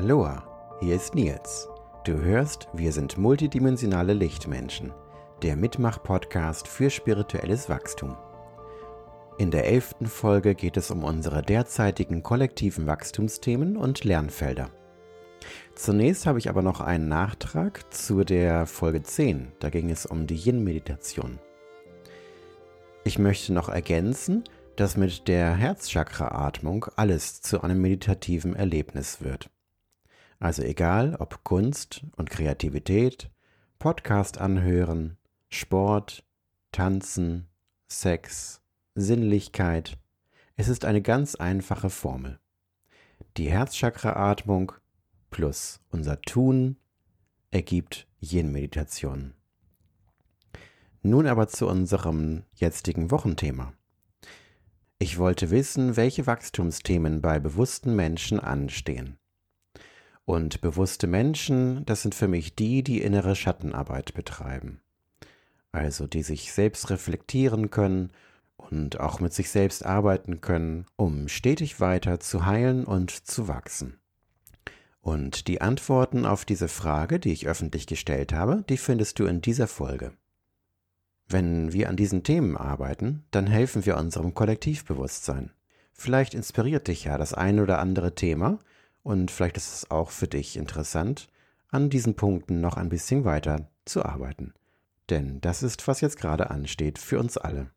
Aloha, hier ist Nils. Du hörst, wir sind multidimensionale Lichtmenschen, der Mitmach-Podcast für spirituelles Wachstum. In der elften Folge geht es um unsere derzeitigen kollektiven Wachstumsthemen und Lernfelder. Zunächst habe ich aber noch einen Nachtrag zu der Folge 10. Da ging es um die Yin-Meditation. Ich möchte noch ergänzen, dass mit der Herzchakra-Atmung alles zu einem meditativen Erlebnis wird. Also egal ob Kunst und Kreativität, Podcast anhören, Sport, Tanzen, Sex, Sinnlichkeit, es ist eine ganz einfache Formel. Die Herzchakra-Atmung plus unser Tun ergibt Yin-Meditation. Nun aber zu unserem jetzigen Wochenthema. Ich wollte wissen, welche Wachstumsthemen bei bewussten Menschen anstehen. Und bewusste Menschen, das sind für mich die, die innere Schattenarbeit betreiben. Also die sich selbst reflektieren können und auch mit sich selbst arbeiten können, um stetig weiter zu heilen und zu wachsen. Und die Antworten auf diese Frage, die ich öffentlich gestellt habe, die findest du in dieser Folge. Wenn wir an diesen Themen arbeiten, dann helfen wir unserem Kollektivbewusstsein. Vielleicht inspiriert dich ja das ein oder andere Thema und vielleicht ist es auch für dich interessant, an diesen Punkten noch ein bisschen weiter zu arbeiten. Denn das ist, was jetzt gerade ansteht für uns alle.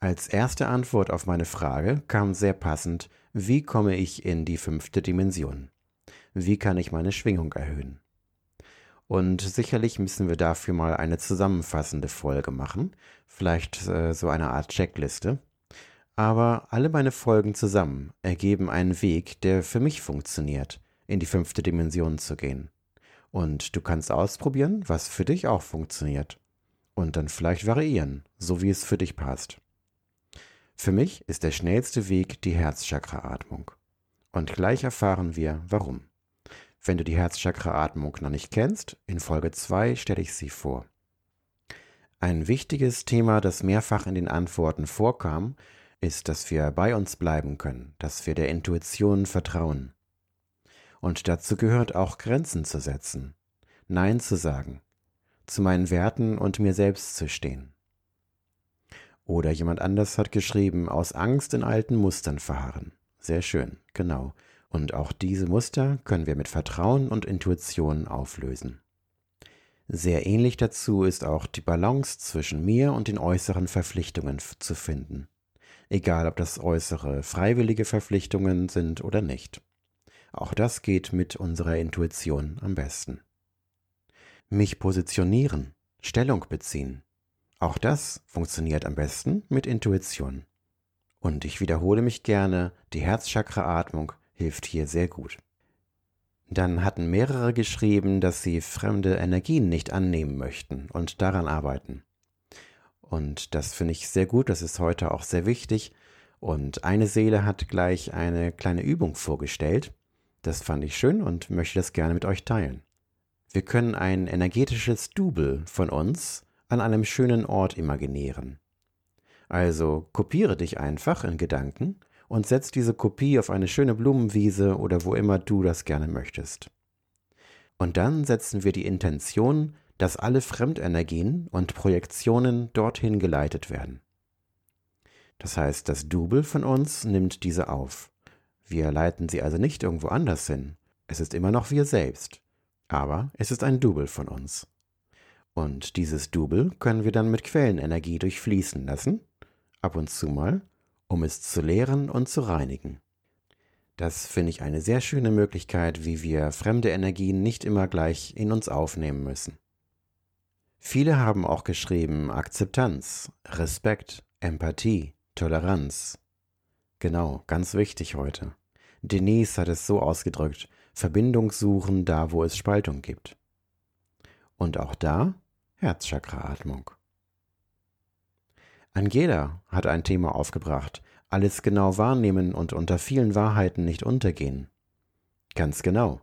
Als erste Antwort auf meine Frage kam sehr passend, wie komme ich in die fünfte Dimension? Wie kann ich meine Schwingung erhöhen? Und sicherlich müssen wir dafür mal eine zusammenfassende Folge machen, vielleicht äh, so eine Art Checkliste, aber alle meine Folgen zusammen ergeben einen Weg, der für mich funktioniert, in die fünfte Dimension zu gehen. Und du kannst ausprobieren, was für dich auch funktioniert. Und dann vielleicht variieren, so wie es für dich passt. Für mich ist der schnellste Weg die Herzchakra-Atmung. Und gleich erfahren wir, warum. Wenn du die Herzchakra-Atmung noch nicht kennst, in Folge 2 stelle ich sie vor. Ein wichtiges Thema, das mehrfach in den Antworten vorkam, ist, dass wir bei uns bleiben können, dass wir der Intuition vertrauen. Und dazu gehört auch Grenzen zu setzen, Nein zu sagen, zu meinen Werten und mir selbst zu stehen. Oder jemand anders hat geschrieben, aus Angst in alten Mustern verharren. Sehr schön, genau. Und auch diese Muster können wir mit Vertrauen und Intuition auflösen. Sehr ähnlich dazu ist auch die Balance zwischen mir und den äußeren Verpflichtungen zu finden egal ob das äußere freiwillige Verpflichtungen sind oder nicht. Auch das geht mit unserer Intuition am besten. Mich positionieren, Stellung beziehen. Auch das funktioniert am besten mit Intuition. Und ich wiederhole mich gerne, die Herzchakra-Atmung hilft hier sehr gut. Dann hatten mehrere geschrieben, dass sie fremde Energien nicht annehmen möchten und daran arbeiten. Und das finde ich sehr gut, das ist heute auch sehr wichtig. Und eine Seele hat gleich eine kleine Übung vorgestellt. Das fand ich schön und möchte das gerne mit euch teilen. Wir können ein energetisches Double von uns an einem schönen Ort imaginieren. Also kopiere dich einfach in Gedanken und setz diese Kopie auf eine schöne Blumenwiese oder wo immer du das gerne möchtest. Und dann setzen wir die Intention, dass alle Fremdenergien und Projektionen dorthin geleitet werden. Das heißt, das Double von uns nimmt diese auf. Wir leiten sie also nicht irgendwo anders hin. Es ist immer noch wir selbst. Aber es ist ein Double von uns. Und dieses Double können wir dann mit Quellenenergie durchfließen lassen, ab und zu mal, um es zu leeren und zu reinigen. Das finde ich eine sehr schöne Möglichkeit, wie wir fremde Energien nicht immer gleich in uns aufnehmen müssen. Viele haben auch geschrieben Akzeptanz, Respekt, Empathie, Toleranz. Genau, ganz wichtig heute. Denise hat es so ausgedrückt, Verbindung suchen da, wo es Spaltung gibt. Und auch da Herzchakra-Atmung. Angela hat ein Thema aufgebracht, alles genau wahrnehmen und unter vielen Wahrheiten nicht untergehen. Ganz genau.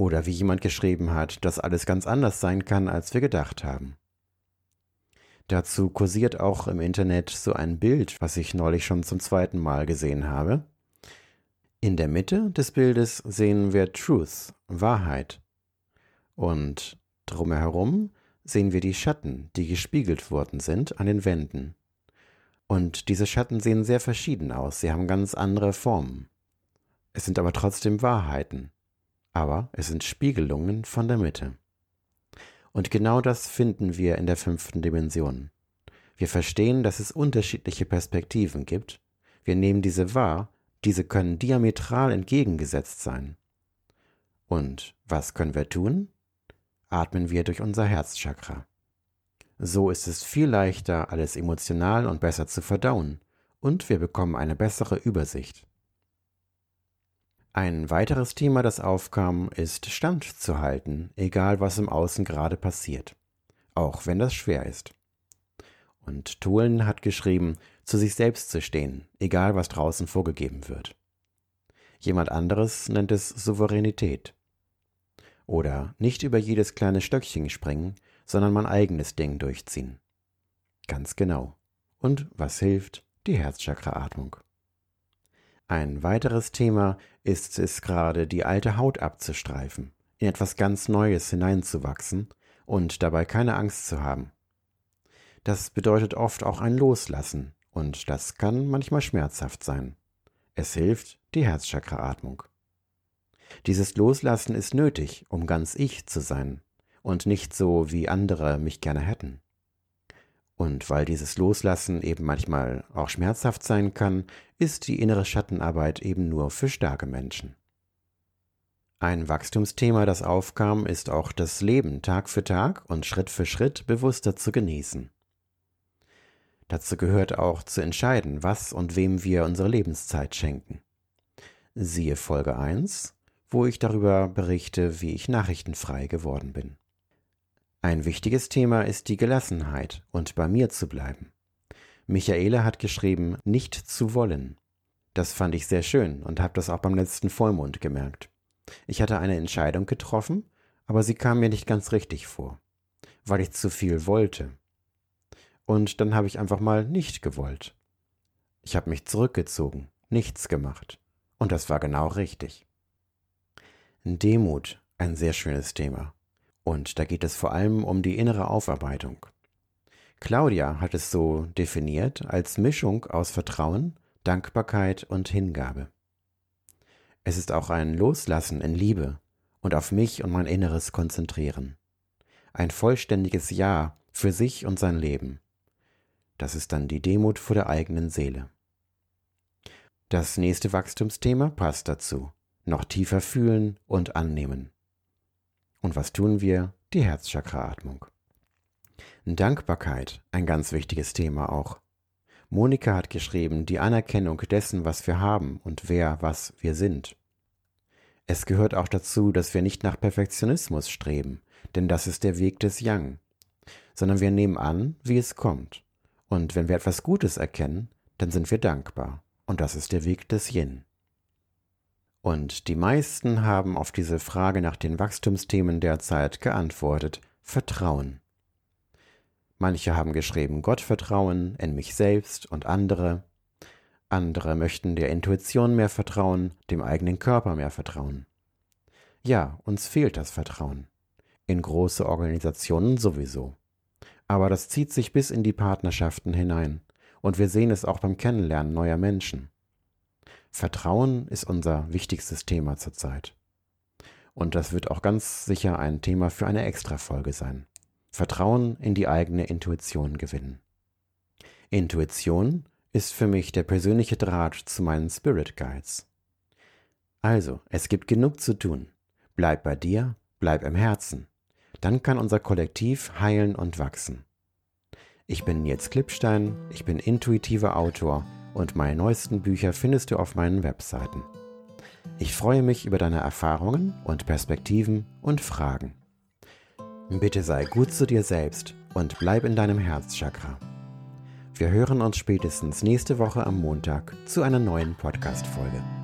Oder wie jemand geschrieben hat, dass alles ganz anders sein kann, als wir gedacht haben. Dazu kursiert auch im Internet so ein Bild, was ich neulich schon zum zweiten Mal gesehen habe. In der Mitte des Bildes sehen wir Truth, Wahrheit. Und drumherum sehen wir die Schatten, die gespiegelt worden sind an den Wänden. Und diese Schatten sehen sehr verschieden aus, sie haben ganz andere Formen. Es sind aber trotzdem Wahrheiten, aber es sind Spiegelungen von der Mitte. Und genau das finden wir in der fünften Dimension. Wir verstehen, dass es unterschiedliche Perspektiven gibt, wir nehmen diese wahr diese können diametral entgegengesetzt sein. Und was können wir tun? Atmen wir durch unser Herzchakra. So ist es viel leichter, alles emotional und besser zu verdauen, und wir bekommen eine bessere Übersicht. Ein weiteres Thema, das aufkam, ist standzuhalten, egal was im Außen gerade passiert, auch wenn das schwer ist. Und Tholen hat geschrieben, zu sich selbst zu stehen, egal was draußen vorgegeben wird. Jemand anderes nennt es Souveränität. Oder nicht über jedes kleine Stöckchen springen, sondern mein eigenes Ding durchziehen. Ganz genau. Und was hilft? Die Herzchakra-Atmung. Ein weiteres Thema ist es gerade, die alte Haut abzustreifen, in etwas ganz Neues hineinzuwachsen und dabei keine Angst zu haben. Das bedeutet oft auch ein Loslassen, und das kann manchmal schmerzhaft sein. Es hilft die Herzchakra-Atmung. Dieses Loslassen ist nötig, um ganz ich zu sein und nicht so, wie andere mich gerne hätten. Und weil dieses Loslassen eben manchmal auch schmerzhaft sein kann, ist die innere Schattenarbeit eben nur für starke Menschen. Ein Wachstumsthema, das aufkam, ist auch das Leben Tag für Tag und Schritt für Schritt bewusster zu genießen. Dazu gehört auch zu entscheiden, was und wem wir unsere Lebenszeit schenken. Siehe Folge 1, wo ich darüber berichte, wie ich nachrichtenfrei geworden bin. Ein wichtiges Thema ist die Gelassenheit und bei mir zu bleiben. Michaela hat geschrieben, nicht zu wollen. Das fand ich sehr schön und habe das auch beim letzten Vollmond gemerkt. Ich hatte eine Entscheidung getroffen, aber sie kam mir nicht ganz richtig vor, weil ich zu viel wollte. Und dann habe ich einfach mal nicht gewollt. Ich habe mich zurückgezogen, nichts gemacht. Und das war genau richtig. Demut, ein sehr schönes Thema. Und da geht es vor allem um die innere Aufarbeitung. Claudia hat es so definiert als Mischung aus Vertrauen, Dankbarkeit und Hingabe. Es ist auch ein Loslassen in Liebe und auf mich und mein Inneres konzentrieren. Ein vollständiges Ja für sich und sein Leben. Das ist dann die Demut vor der eigenen Seele. Das nächste Wachstumsthema passt dazu. Noch tiefer fühlen und annehmen. Und was tun wir? Die Herzchakra-Atmung. Dankbarkeit, ein ganz wichtiges Thema auch. Monika hat geschrieben, die Anerkennung dessen, was wir haben und wer, was wir sind. Es gehört auch dazu, dass wir nicht nach Perfektionismus streben, denn das ist der Weg des Yang, sondern wir nehmen an, wie es kommt. Und wenn wir etwas Gutes erkennen, dann sind wir dankbar. Und das ist der Weg des Yin. Und die meisten haben auf diese Frage nach den Wachstumsthemen derzeit geantwortet Vertrauen. Manche haben geschrieben Gottvertrauen in mich selbst und andere. Andere möchten der Intuition mehr vertrauen, dem eigenen Körper mehr vertrauen. Ja, uns fehlt das Vertrauen. In große Organisationen sowieso. Aber das zieht sich bis in die Partnerschaften hinein. Und wir sehen es auch beim Kennenlernen neuer Menschen. Vertrauen ist unser wichtigstes Thema zurzeit. Und das wird auch ganz sicher ein Thema für eine Extrafolge sein. Vertrauen in die eigene Intuition gewinnen. Intuition ist für mich der persönliche Draht zu meinen Spirit Guides. Also, es gibt genug zu tun. Bleib bei dir, bleib im Herzen dann kann unser Kollektiv heilen und wachsen. Ich bin Nils Klippstein, ich bin intuitiver Autor und meine neuesten Bücher findest du auf meinen Webseiten. Ich freue mich über deine Erfahrungen und Perspektiven und Fragen. Bitte sei gut zu dir selbst und bleib in deinem Herzchakra. Wir hören uns spätestens nächste Woche am Montag zu einer neuen Podcast-Folge.